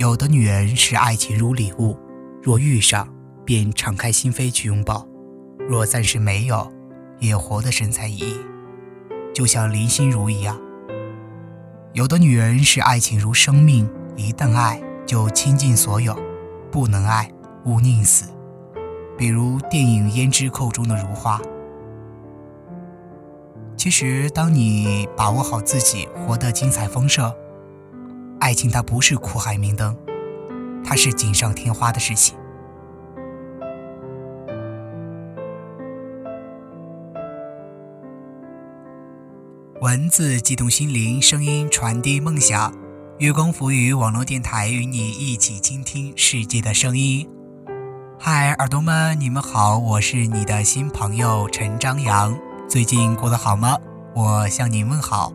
有的女人视爱情如礼物，若遇上，便敞开心扉去拥抱；若暂时没有，也活得神采奕奕，就像林心如一样。有的女人视爱情如生命，一旦爱就倾尽所有，不能爱勿宁死。比如电影《胭脂扣》中的如花。其实，当你把握好自己，活得精彩丰盛。爱情它不是苦海明灯，它是锦上添花的事情。文字激动心灵，声音传递梦想。月光浮语网络电台与你一起倾听世界的声音。嗨，耳朵们，你们好，我是你的新朋友陈张扬。最近过得好吗？我向你问好。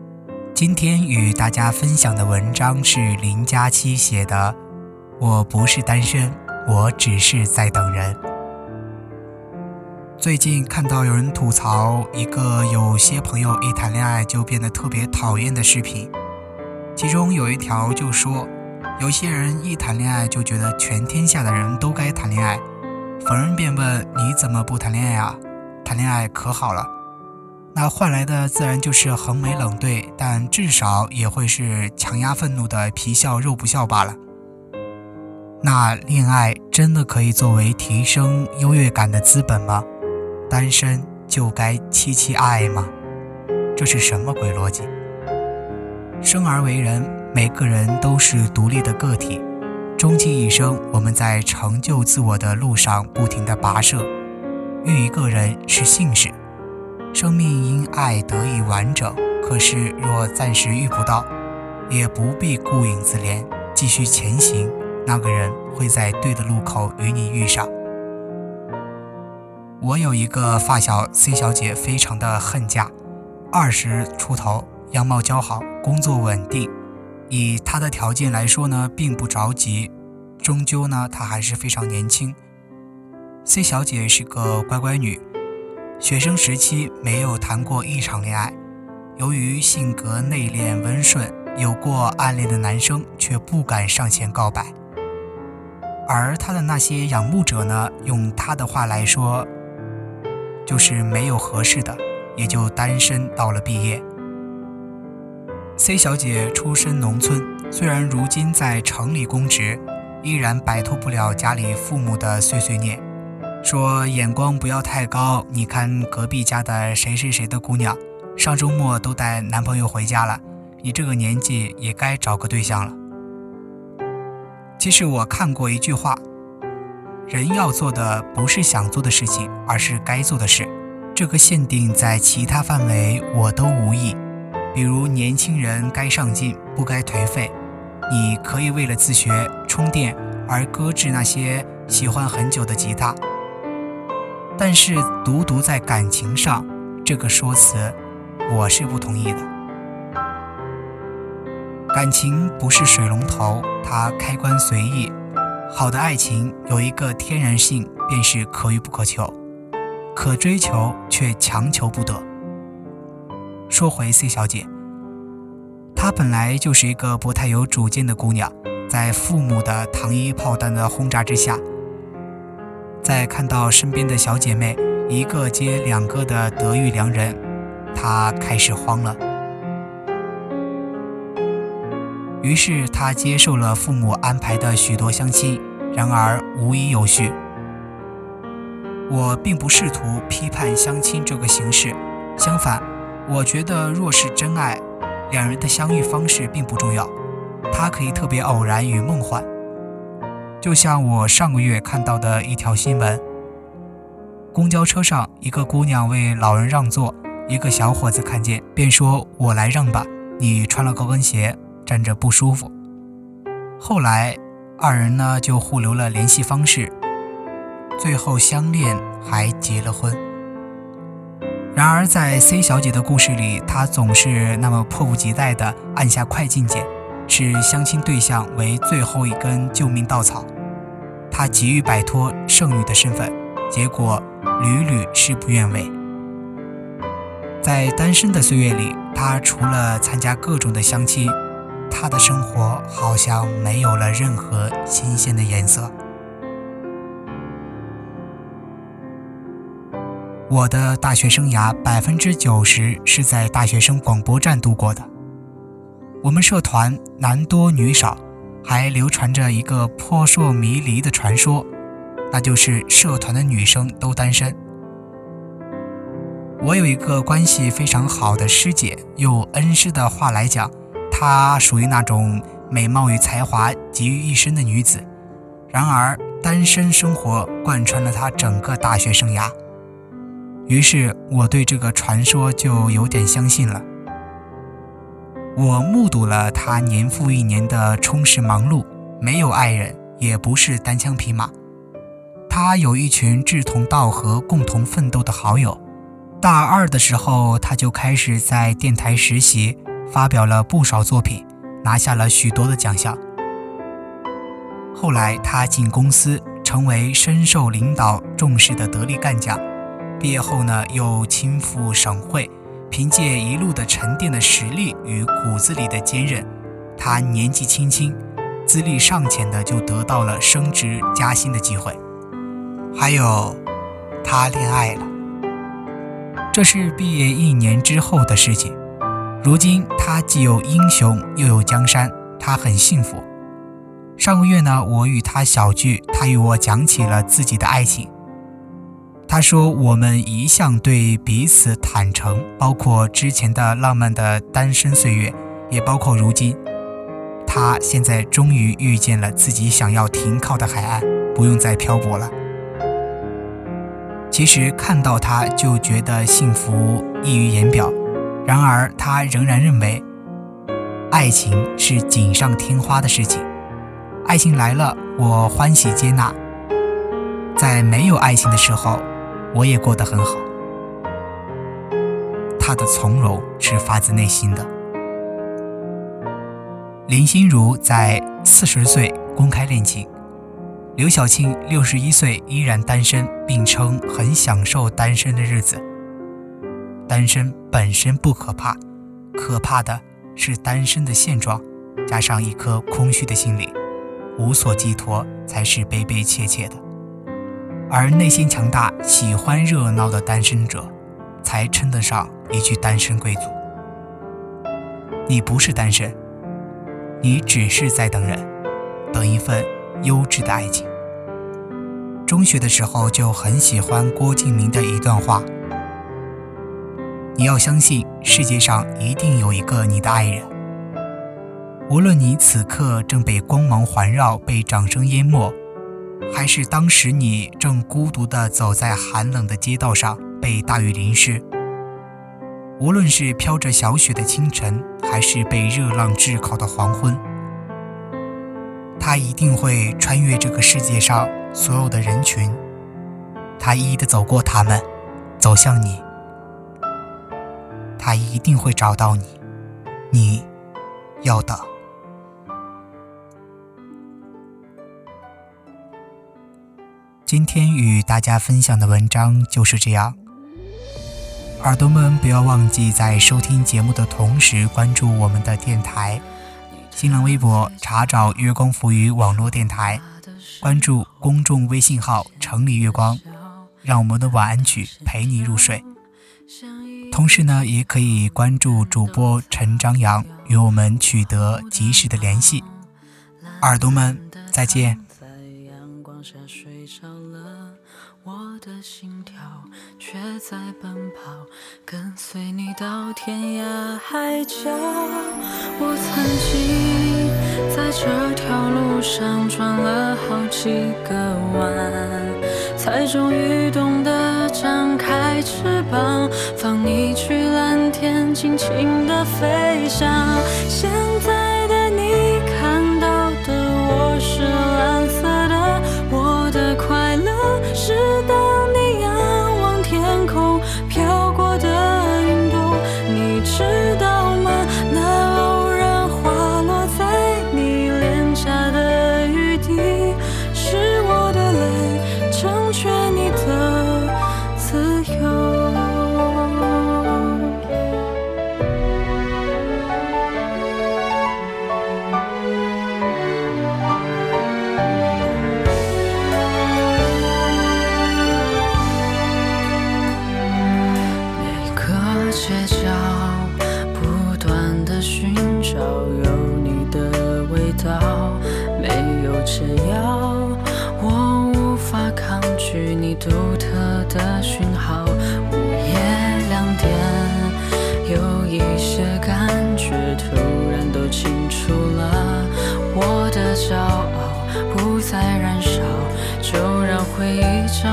今天与大家分享的文章是林佳期写的。我不是单身，我只是在等人。最近看到有人吐槽一个有些朋友一谈恋爱就变得特别讨厌的视频，其中有一条就说，有些人一谈恋爱就觉得全天下的人都该谈恋爱。逢人便问你怎么不谈恋爱啊？谈恋爱可好了。那换来的自然就是横眉冷对，但至少也会是强压愤怒的皮笑肉不笑罢了。那恋爱真的可以作为提升优越感的资本吗？单身就该凄凄爱爱吗？这是什么鬼逻辑？生而为人，每个人都是独立的个体，终其一生，我们在成就自我的路上不停地跋涉。遇一个人是幸事。生命因爱得以完整，可是若暂时遇不到，也不必顾影自怜，继续前行。那个人会在对的路口与你遇上。我有一个发小 C 小姐，非常的恨嫁，二十出头，样貌姣好，工作稳定。以她的条件来说呢，并不着急，终究呢，她还是非常年轻。C 小姐是个乖乖女。学生时期没有谈过一场恋爱，由于性格内敛温顺，有过暗恋的男生却不敢上前告白。而他的那些仰慕者呢，用他的话来说，就是没有合适的，也就单身到了毕业。C 小姐出身农村，虽然如今在城里公职，依然摆脱不了家里父母的碎碎念。说眼光不要太高，你看隔壁家的谁谁谁的姑娘，上周末都带男朋友回家了，你这个年纪也该找个对象了。其实我看过一句话，人要做的不是想做的事情，而是该做的事。这个限定在其他范围我都无意，比如年轻人该上进，不该颓废。你可以为了自学充电而搁置那些喜欢很久的吉他。但是独独在感情上，这个说辞，我是不同意的。感情不是水龙头，它开关随意。好的爱情有一个天然性，便是可遇不可求，可追求却强求不得。说回 C 小姐，她本来就是一个不太有主见的姑娘，在父母的糖衣炮弹的轰炸之下。在看到身边的小姐妹一个接两个的得遇良人，她开始慌了。于是她接受了父母安排的许多相亲，然而无一有序。我并不试图批判相亲这个形式，相反，我觉得若是真爱，两人的相遇方式并不重要，它可以特别偶然与梦幻。就像我上个月看到的一条新闻：公交车上，一个姑娘为老人让座，一个小伙子看见便说：“我来让吧，你穿了高跟鞋，站着不舒服。”后来，二人呢就互留了联系方式，最后相恋还结了婚。然而，在 C 小姐的故事里，她总是那么迫不及待地按下快进键，视相亲对象为最后一根救命稻草。他急于摆脱剩女的身份，结果屡屡事不愿违。在单身的岁月里，他除了参加各种的相亲，他的生活好像没有了任何新鲜的颜色。我的大学生涯百分之九十是在大学生广播站度过的。我们社团男多女少，还流传着一个扑朔迷离的传说，那就是社团的女生都单身。我有一个关系非常好的师姐，用恩师的话来讲，她属于那种美貌与才华集于一身的女子。然而，单身生活贯穿了她整个大学生涯。于是我对这个传说就有点相信了。我目睹了他年复一年的充实忙碌，没有爱人，也不是单枪匹马，他有一群志同道合、共同奋斗的好友。大二的时候，他就开始在电台实习，发表了不少作品，拿下了许多的奖项。后来他进公司，成为深受领导重视的得力干将。毕业后呢，又亲赴省会，凭借一路的沉淀的实力与骨子里的坚韧，他年纪轻轻，资历尚浅的就得到了升职加薪的机会。还有，他恋爱了，这是毕业一年之后的事情。如今他既有英雄又有江山，他很幸福。上个月呢，我与他小聚，他与我讲起了自己的爱情。他说：“我们一向对彼此坦诚，包括之前的浪漫的单身岁月，也包括如今。他现在终于遇见了自己想要停靠的海岸，不用再漂泊了。其实看到他就觉得幸福溢于言表。然而他仍然认为，爱情是锦上添花的事情。爱情来了，我欢喜接纳。在没有爱情的时候。”我也过得很好。他的从容是发自内心的。林心如在四十岁公开恋情，刘晓庆六十一岁依然单身，并称很享受单身的日子。单身本身不可怕，可怕的是单身的现状，加上一颗空虚的心灵，无所寄托，才是悲悲切切的。而内心强大、喜欢热闹的单身者，才称得上一句单身贵族。你不是单身，你只是在等人，等一份优质的爱情。中学的时候就很喜欢郭敬明的一段话：你要相信世界上一定有一个你的爱人，无论你此刻正被光芒环绕、被掌声淹没。还是当时你正孤独地走在寒冷的街道上，被大雨淋湿。无论是飘着小雪的清晨，还是被热浪炙烤的黄昏，他一定会穿越这个世界上所有的人群，他一一的走过他们，走向你。他一定会找到你，你要等。今天与大家分享的文章就是这样。耳朵们不要忘记在收听节目的同时关注我们的电台，新浪微博查找“月光浮于网络电台”，关注公众微信号“城里月光”，让我们的晚安曲陪你入睡。同时呢，也可以关注主播陈张扬，与我们取得及时的联系。耳朵们再见。少了我的心跳却在奔跑，跟随你到天涯海角。我曾经在这条路上转了好几个弯，才终于懂得张开翅膀，放你去蓝天，尽情的飞翔。现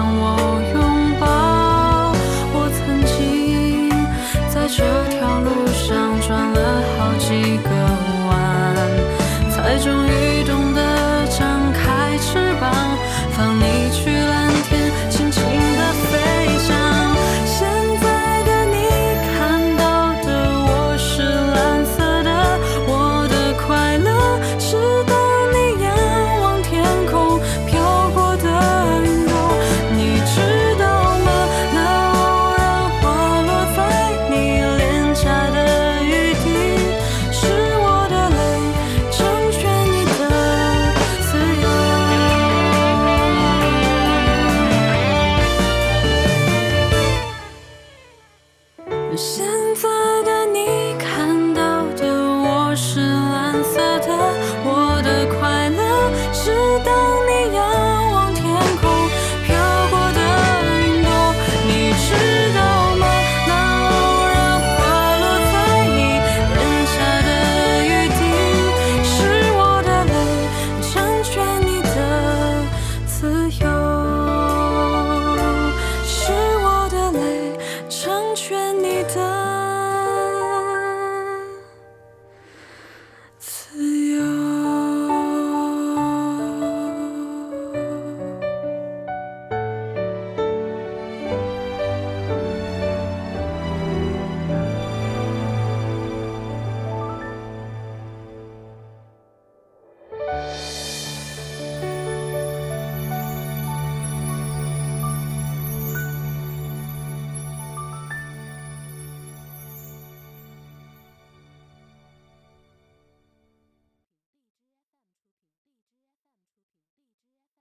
我拥我想